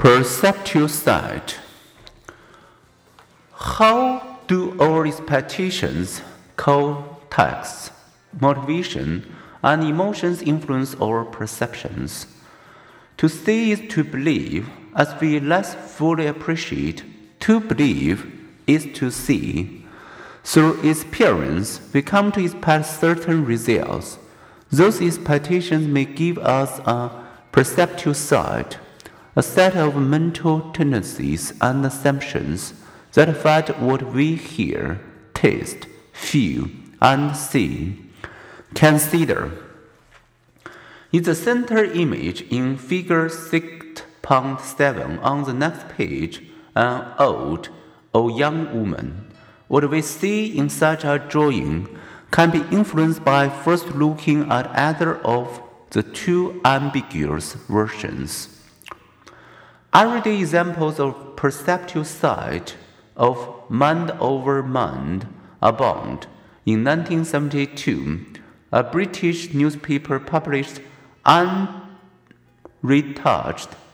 Perceptual set. How do our expectations, context, motivation, and emotions influence our perceptions? To see is to believe, as we less fully appreciate. To believe is to see. Through experience, we come to expect certain results. Those expectations may give us a perceptual set a set of mental tendencies and assumptions that affect what we hear, taste, feel, and see. Consider. In the center image in figure 6.7 on the next page, an old or young woman. What we see in such a drawing can be influenced by first looking at either of the two ambiguous versions. Everyday examples of perceptual set of mind over mind abound. In 1972, a British newspaper published unretouched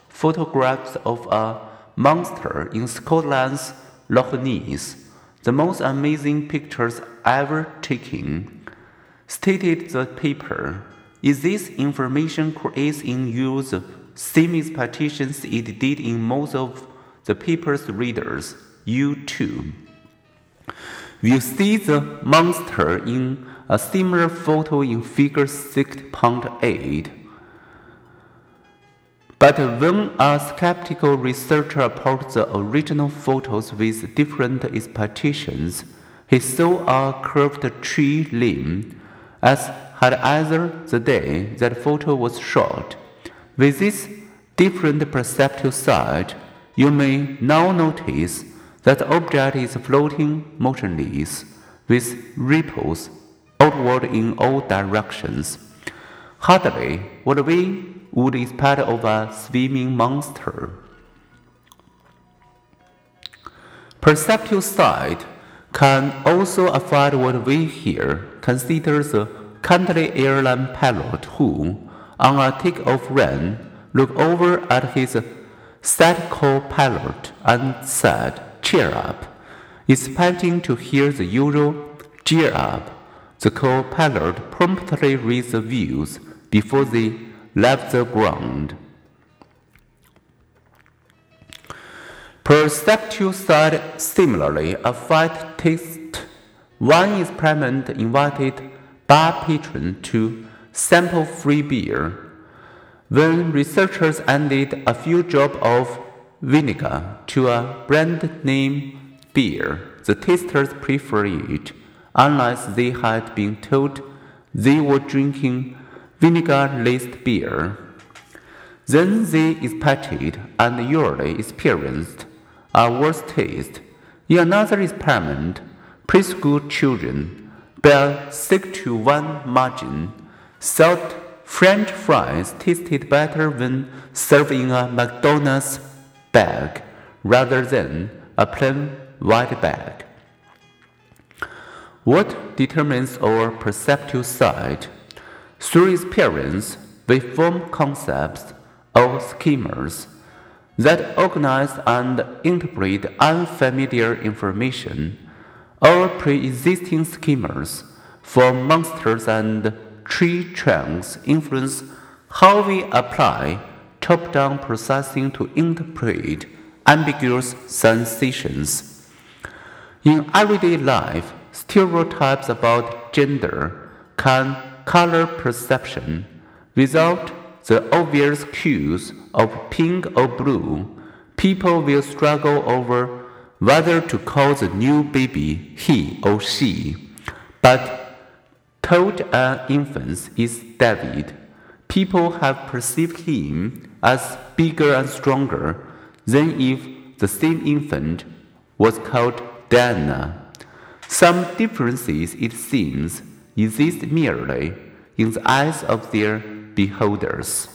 photographs of a monster in Scotland's Loch Ness, the most amazing pictures ever taken. Stated the paper, is this information creates in the same expectations it did in most of the paper's readers, you too. will see the monster in a similar photo in figure 6.8. But when a skeptical researcher approached the original photos with different expectations, he saw a curved tree limb, as had either the day that photo was shot. With this different perceptual set, you may now notice that the object is floating motionless, with ripples outward in all directions. Hardly what we would expect of a swimming monster. Perceptual set can also affect what we hear. Consider the country airline pilot who, on a take-off run, looked over at his sad co-pilot and said, Cheer up, expecting to hear the usual cheer up. The co-pilot promptly raised the wheels before they left the ground. Perceptual set similarly affect taste. One experiment invited bar patrons to sample free beer. When researchers added a few drops of vinegar to a brand name beer, the tasters preferred it, unless they had been told they were drinking vinegar laced beer. Then they expected and usually experienced a worse taste. In another experiment, preschool children, a 6 to 1 margin, thought French fries tasted better when served in a McDonald's bag rather than a plain white bag. What determines our perceptual set? Through experience, we form concepts or schemas that organize and interpret unfamiliar information. Our pre existing schemas form monsters and tree trunks influence how we apply top down processing to interpret ambiguous sensations. In everyday life, stereotypes about gender can color perception. Without the obvious cues of pink or blue, people will struggle over whether to call the new baby he or she. But told an infant is David, people have perceived him as bigger and stronger than if the same infant was called Diana. Some differences, it seems, exist merely in the eyes of their beholders.